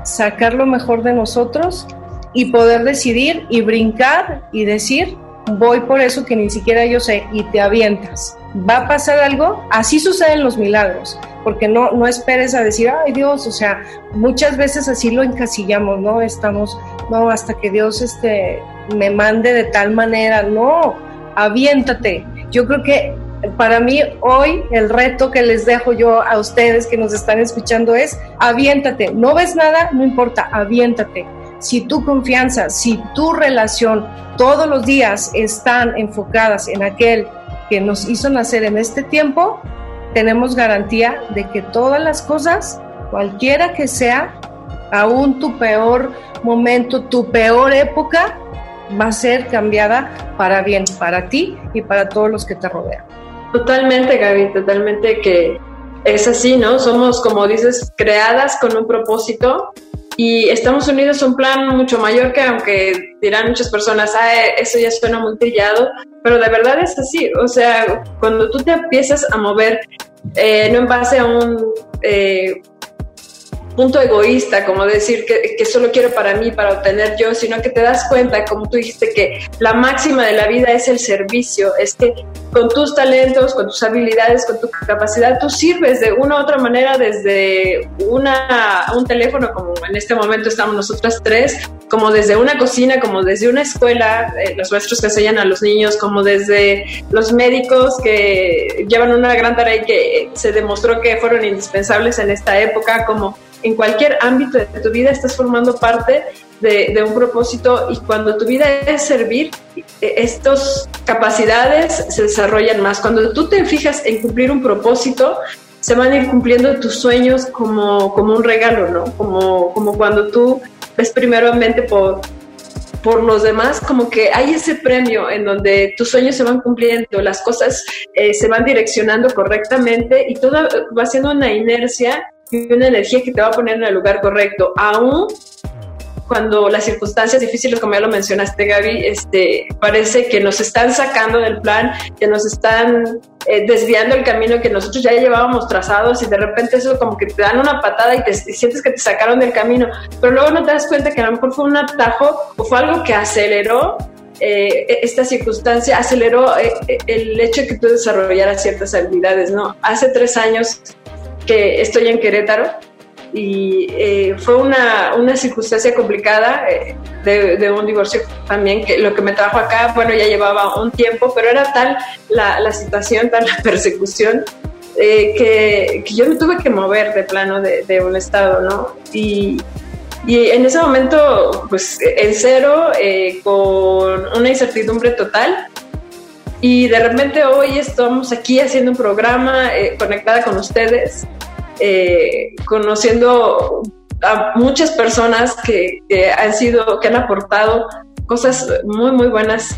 sacar lo mejor de nosotros y poder decidir y brincar y decir, voy por eso que ni siquiera yo sé y te avientas. ¿Va a pasar algo? Así suceden los milagros, porque no, no esperes a decir, ay Dios, o sea, muchas veces así lo encasillamos, ¿no? Estamos, no, hasta que Dios este, me mande de tal manera, no, aviéntate. Yo creo que para mí hoy el reto que les dejo yo a ustedes que nos están escuchando es aviéntate. No ves nada, no importa, aviéntate. Si tu confianza, si tu relación todos los días están enfocadas en aquel que nos hizo nacer en este tiempo, tenemos garantía de que todas las cosas, cualquiera que sea, aún tu peor momento, tu peor época, va a ser cambiada para bien, para ti y para todos los que te rodean. Totalmente, Gaby, totalmente que es así, ¿no? Somos, como dices, creadas con un propósito y estamos unidos a un plan mucho mayor que aunque dirán muchas personas, ah, eso ya suena muy trillado, pero de verdad es así. O sea, cuando tú te empiezas a mover, eh, no en base a un eh, punto egoísta, como decir que, solo quiero para mí, para obtener yo, sino que te das cuenta, como tú dijiste, que la máxima de la vida es el servicio, es que con tus talentos, con tus habilidades, con tu capacidad, tú sirves de una u otra manera desde una, un teléfono, como en este momento estamos nosotras tres, como desde una cocina, como desde una escuela, eh, los maestros que enseñan a los niños, como desde los médicos que llevan una gran tarea y que se demostró que fueron indispensables en esta época, como en cualquier ámbito de tu vida estás formando parte de, un propósito y cuando tu vida es servir, e, estas capacidades se desarrollan más. Cuando tú te fijas en cumplir un propósito, se van a ir cumpliendo tus sueños como, como un regalo, ¿no? Como, como cuando tú ves primeramente por, por los demás, como que hay ese premio en donde tus sueños se van cumpliendo, las cosas eh, se van direccionando correctamente y todo va siendo una inercia y una energía que te va a poner en el lugar correcto, aún cuando las circunstancias difíciles, como ya lo mencionaste, Gaby, este, parece que nos están sacando del plan, que nos están eh, desviando el camino que nosotros ya llevábamos trazados y de repente eso como que te dan una patada y te sientes que te sacaron del camino, pero luego no te das cuenta que a lo mejor fue un atajo o fue algo que aceleró eh, esta circunstancia aceleró eh, el hecho de que tú desarrollaras ciertas habilidades, ¿no? Hace tres años que estoy en Querétaro y eh, fue una, una, circunstancia complicada eh, de, un divorcio también, que lo que me trajo acá, bueno, ya llevaba un tiempo, pero era tal la, la situación, tal la [LAUGHS] persecución, eh, que, que, yo me tuve que mover de plano de, de un estado, ¿no? Y, y, en ese momento, pues en cero, con una incertidumbre total, y de repente hoy estamos aquí haciendo un programa conectada con ustedes eh, conociendo a muchas personas que, han sido, que han aportado cosas muy, muy buenas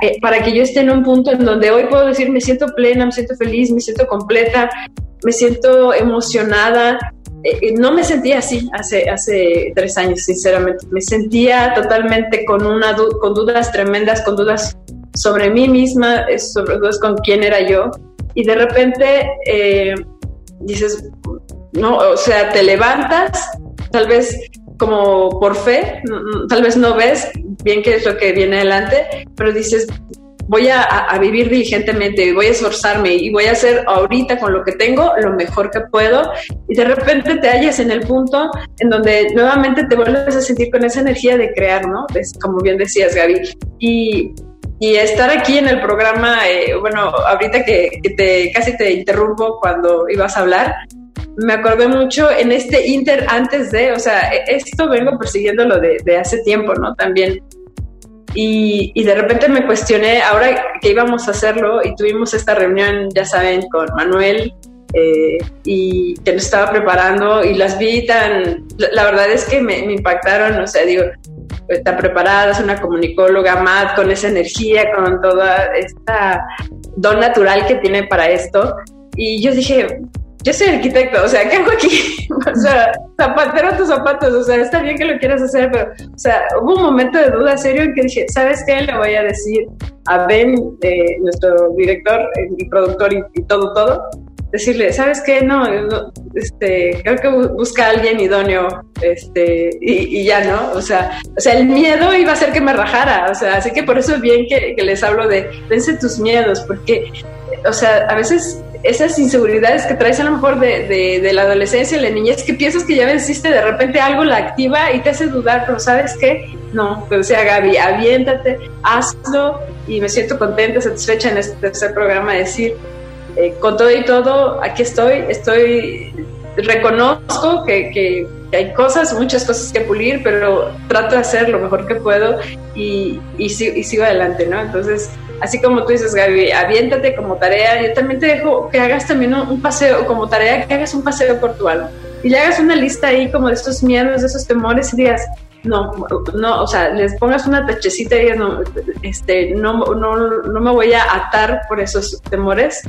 eh, para que yo esté en un punto en donde hoy puedo decir me siento plena, me siento feliz, me siento completa, me siento emocionada. Eh, no me sentía así hace, hace tres años, sinceramente. Me sentía totalmente con, una con dudas tremendas, con dudas sobre mí misma, sobre dudas con quién era yo. Y de repente dices, no, o sea, te levantas, tal vez como por fe, tal vez no ves bien qué es lo que viene adelante, pero dices, voy a, vivir diligentemente, voy a esforzarme y voy a hacer ahorita con lo que tengo lo mejor que puedo y de repente te hallas en el punto en donde nuevamente te vuelves a sentir con esa energía de crear, ¿no? como bien decías, Gaby. Y y estar aquí en el programa, eh, bueno, ahorita que, te casi te interrumpo cuando ibas a hablar, me acordé mucho en este inter antes de, o sea, e, esto vengo persiguiéndolo de, de hace tiempo, ¿no? También. Y, y, de repente me cuestioné, ahora que íbamos a hacerlo y tuvimos esta reunión, ya saben, con Manuel eh, y que nos estaba preparando y las vi tan, la, verdad es que me, me, impactaron, o sea, digo, está preparada, es una comunicóloga, Matt, con esa energía, con toda esta don natural que tiene para esto. Y yo dije, yo soy arquitecto, o sea, ¿qué hago aquí? [LAUGHS] o sea, zapatero tus zapatos, o sea, está bien que lo quieras hacer, pero, o sea, hubo un momento de duda serio en que dije, ¿sabes qué? Le voy a decir a Ben, eh, nuestro director eh, y productor y, todo, todo, decirle, ¿sabes qué? No, este, creo que busca a alguien idóneo, este, y, ya, ¿no? O sea, o sea, el miedo iba a hacer que me rajara, o sea, así que por eso es bien que, que les hablo de, vence tus miedos, porque, o sea, a veces esas inseguridades que traes a lo mejor de, de, la adolescencia, la niñez, que piensas que ya venciste, de repente algo la activa y te hace dudar, pero ¿sabes qué? No, o sea, Gaby, aviéntate, hazlo y me siento contenta, satisfecha en este tercer programa de decir, eh, con todo y todo, aquí estoy, estoy, reconozco que, hay cosas, muchas cosas que pulir, pero trato de hacer lo mejor que puedo y, y, sigo adelante, ¿no? Entonces, así como tú dices, Gaby, aviéntate como tarea. Yo también te dejo que hagas también un, paseo, como tarea, que hagas un paseo por tu alma. Y le hagas una lista ahí como de estos miedos, de esos temores y digas, no, no, o sea, les pongas una tachecita y no, este, no, no, no me voy a atar por esos temores,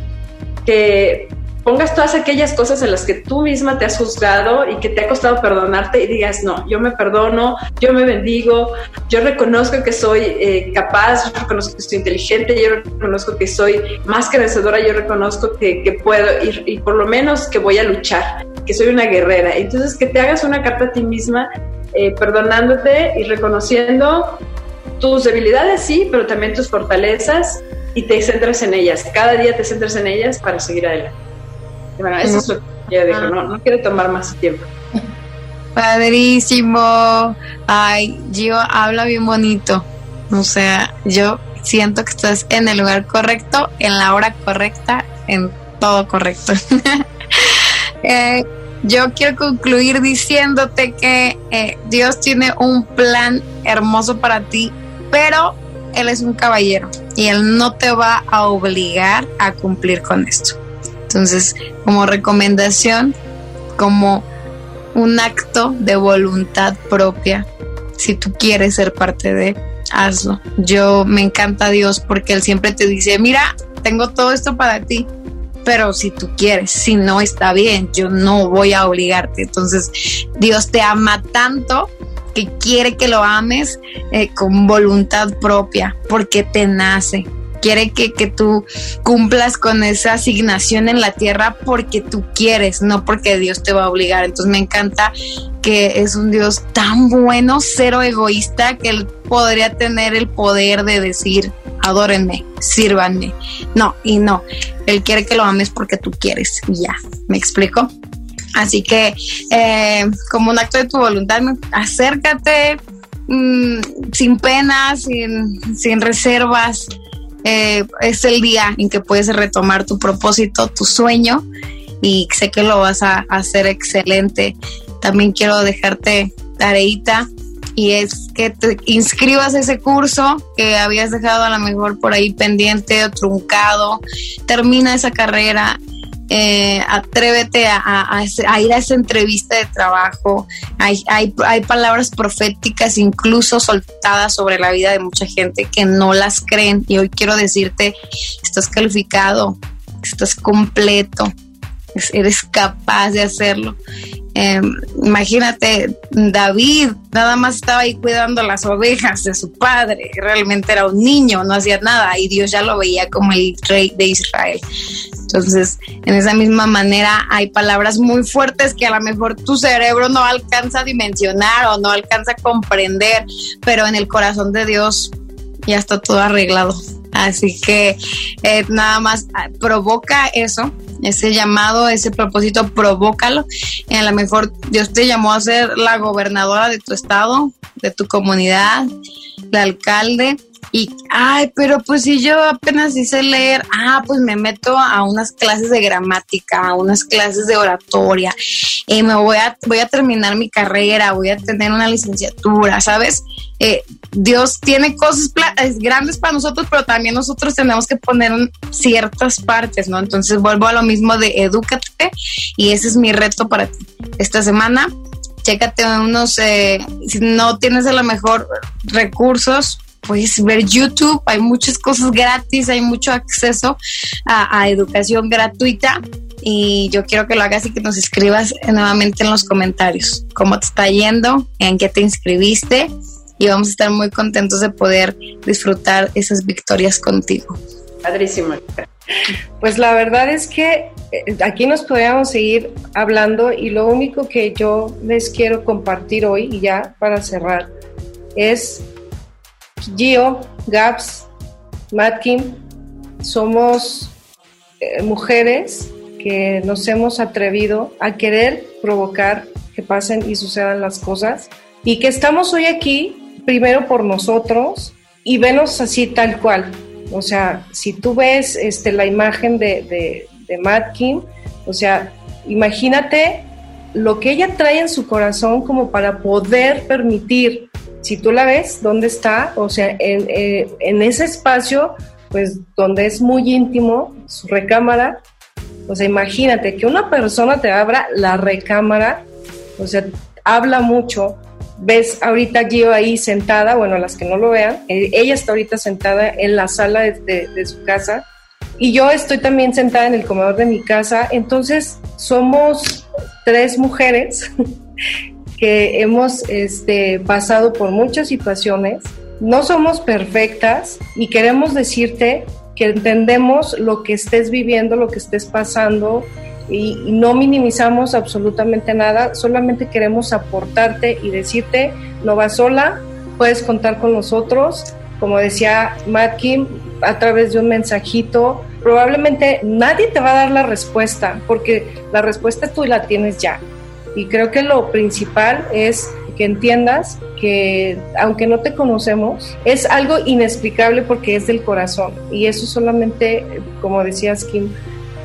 que pongas todas aquellas cosas en las que tú misma te has juzgado y que te ha costado perdonarte y digas, no, yo me perdono, yo me bendigo, yo reconozco que soy eh, capaz, yo reconozco que soy inteligente, yo reconozco que soy más que vencedora, yo reconozco que, que puedo y, y, por lo menos que voy a luchar, que soy una guerrera. Entonces, que te hagas una carta a ti misma eh, perdonándote y reconociendo tus debilidades, sí, pero también tus fortalezas y te centras en ellas. Cada día te centras en ellas para seguir adelante. Bueno, eso es lo que yo digo, no, no quiero tomar más tiempo. [LAUGHS] Padrísimo. Ay, Gio habla bien bonito. O sea, yo siento que estás en el lugar correcto, en la hora correcta, en todo correcto. [LAUGHS] eh, yo quiero concluir diciéndote que eh, Dios tiene un plan hermoso para ti, pero Él es un caballero y Él no te va a obligar a cumplir con esto. Entonces, como recomendación, como un acto de voluntad propia, si tú quieres ser parte de, hazlo. Yo me encanta Dios porque Él siempre te dice, mira, tengo todo esto para ti, pero si tú quieres, si no está bien, yo no voy a obligarte. Entonces, Dios te ama tanto que quiere que lo ames eh, con voluntad propia, porque te nace, quiere que, que, tú cumplas con esa asignación en la tierra porque tú quieres, no porque Dios te va a obligar. Entonces me encanta que es un Dios tan bueno, cero egoísta, que Él podría tener el poder de decir, adórenme, sírvanme. No, y no, Él quiere que lo ames porque tú quieres. Ya, ¿me explico? Así que, eh, como un acto de tu voluntad, acércate mmm, sin pena, sin, sin reservas, eh, es el día en que puedes retomar tu propósito, tu sueño y sé que lo vas a hacer excelente. También quiero dejarte tareita y es que te inscribas a ese curso que habías dejado a lo mejor por ahí pendiente o truncado. Termina esa carrera eh, atrévete a, ir a esa entrevista de trabajo. Hay, hay, palabras proféticas incluso soltadas sobre la vida de mucha gente que no las creen. Y hoy quiero decirte, estás calificado, estás completo, eres capaz de hacerlo. Em, imagínate, David nada más estaba ahí cuidando las ovejas de su padre, realmente era un niño, no hacía nada y Dios ya lo veía como el rey de Israel. Entonces, en esa misma manera hay palabras muy fuertes que a lo mejor tu cerebro no alcanza a dimensionar o no alcanza a comprender, pero en el corazón de Dios ya está todo arreglado. Así que eh, nada más ah, provoca eso, ese llamado, ese propósito, provócalo. Y a lo mejor Dios te llamó a ser la gobernadora de tu estado, de tu comunidad, el alcalde Y, ay, pero pues si yo apenas hice leer, ah, pues me meto a unas clases de gramática, a unas clases de oratoria, y me voy a, voy a terminar mi carrera, voy a tener una licenciatura, ¿sabes? Eh, Dios tiene cosas grandes para nosotros, pero también nosotros tenemos que poner ciertas partes, ¿no? Entonces vuelvo a lo mismo de edúcate y ese es mi reto para ti esta semana. Chécate unos, eh, si no tienes a lo mejor recursos, puedes ver YouTube, hay muchas cosas gratis, hay mucho acceso a, educación gratuita y yo quiero que lo hagas y que nos escribas nuevamente en los comentarios cómo te está yendo, en qué te inscribiste y vamos a estar muy contentos de poder disfrutar esas victorias contigo. Padrísimo. Pues la verdad es que eh, aquí nos podríamos seguir hablando y lo único que yo les quiero compartir hoy y ya para cerrar es Gio, Gaps, Matkin, somos eh, mujeres que nos hemos atrevido a querer provocar que pasen y sucedan las cosas y que estamos hoy aquí primero por nosotros y venos así tal cual. O sea, si tú ves este, la imagen de, de, de o sea, imagínate lo que ella trae en su corazón como para poder permitir si tú la ves, ¿dónde está? O sea, en, eh, en ese espacio, pues donde es muy íntimo, su recámara, o sea, imagínate que una persona te abra la recámara, o sea, habla mucho. Ves ahorita Gio ahí sentada, bueno, las que no lo vean, eh, ella está ahorita sentada en la sala de su casa y yo estoy también sentada en el comedor de mi casa. Entonces, somos tres mujeres [LAUGHS] que hemos este, pasado por muchas situaciones, no somos perfectas y queremos decirte que entendemos lo que estés viviendo, lo que estés pasando y, no minimizamos absolutamente nada, solamente queremos aportarte y decirte, no vas sola, puedes contar con nosotros, como decía Matt Kim, a través de un mensajito. Probablemente nadie te va a dar la respuesta, porque la respuesta tú la tienes ya. Y creo que lo principal es que entiendas que aunque no te conocemos, es algo inexplicable porque es del corazón. Y eso solamente, como decías Kim,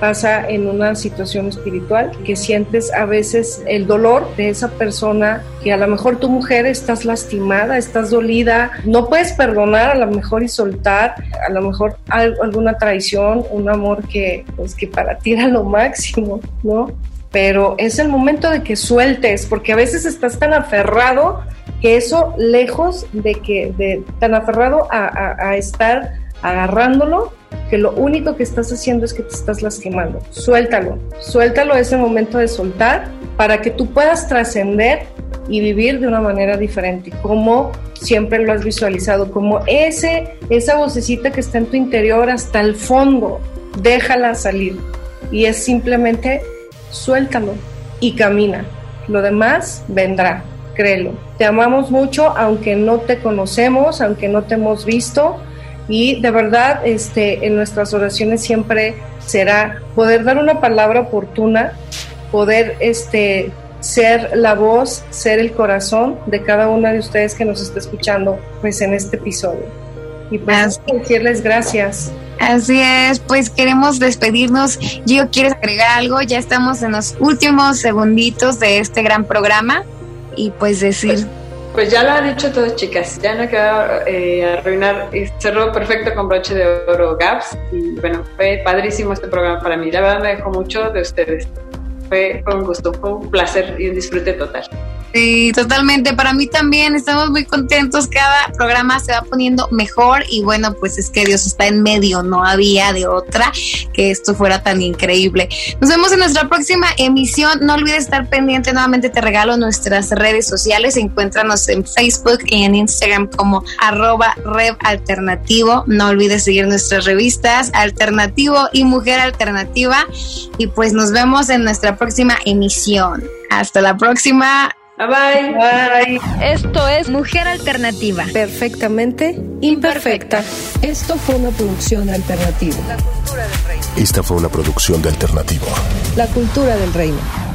pasa en una situación espiritual, que sientes a veces el dolor de esa persona, que a lo mejor tu mujer estás lastimada, estás dolida, no puedes perdonar a lo mejor y soltar, a lo mejor alguna traición, un amor que, pues, que para ti era lo máximo, ¿no? Pero es el momento de que sueltes, porque a veces estás tan aferrado que eso, lejos de que, de, tan aferrado a, estar agarrándolo, que lo único que estás haciendo es que te estás lastimando. Suéltalo, suéltalo ese momento de soltar para que tú puedas trascender y vivir de una manera diferente, como siempre lo has visualizado, como ese, esa vocecita que está en tu interior hasta el fondo, déjala salir. Y es simplemente suéltalo y camina. Lo demás vendrá, créelo. Te amamos mucho, aunque no te conocemos, aunque no te hemos visto. Y de verdad, este, en nuestras oraciones siempre será poder dar una palabra oportuna, poder este, ser la voz, ser el corazón de cada una de ustedes que nos está escuchando pues en este episodio. Y pues decirles gracias. Así es, pues queremos despedirnos. Gio, ¿quieres agregar algo? Ya estamos en los últimos segunditos de este gran programa y pues decir... Pues, pues ya lo ha dicho todo, chicas. Ya no queda eh, arruinar. Cerró perfecto con broche de oro Gaps. Y bueno, fue padrísimo este programa para mí. La verdad me dejó mucho de ustedes. Fue, fue un gusto, fue un placer y un disfrute total. Sí, totalmente. Para mí también estamos muy contentos. Cada programa se va poniendo mejor y bueno, pues es que Dios está en medio. No había de otra que esto fuera tan increíble. Nos vemos en nuestra próxima emisión. No olvides estar pendiente. Nuevamente te regalo nuestras redes sociales. Encuéntranos en Facebook y en Instagram como arroba Rev. No olvides seguir nuestras revistas Alternativo y Mujer Alternativa. Y pues nos vemos en nuestra próxima emisión. Hasta la próxima. Bye bye. Bye. Esto es Mujer Alternativa. Perfectamente imperfecta. Esto fue una producción alternativa. Esta fue una producción de alternativo. La cultura del reino.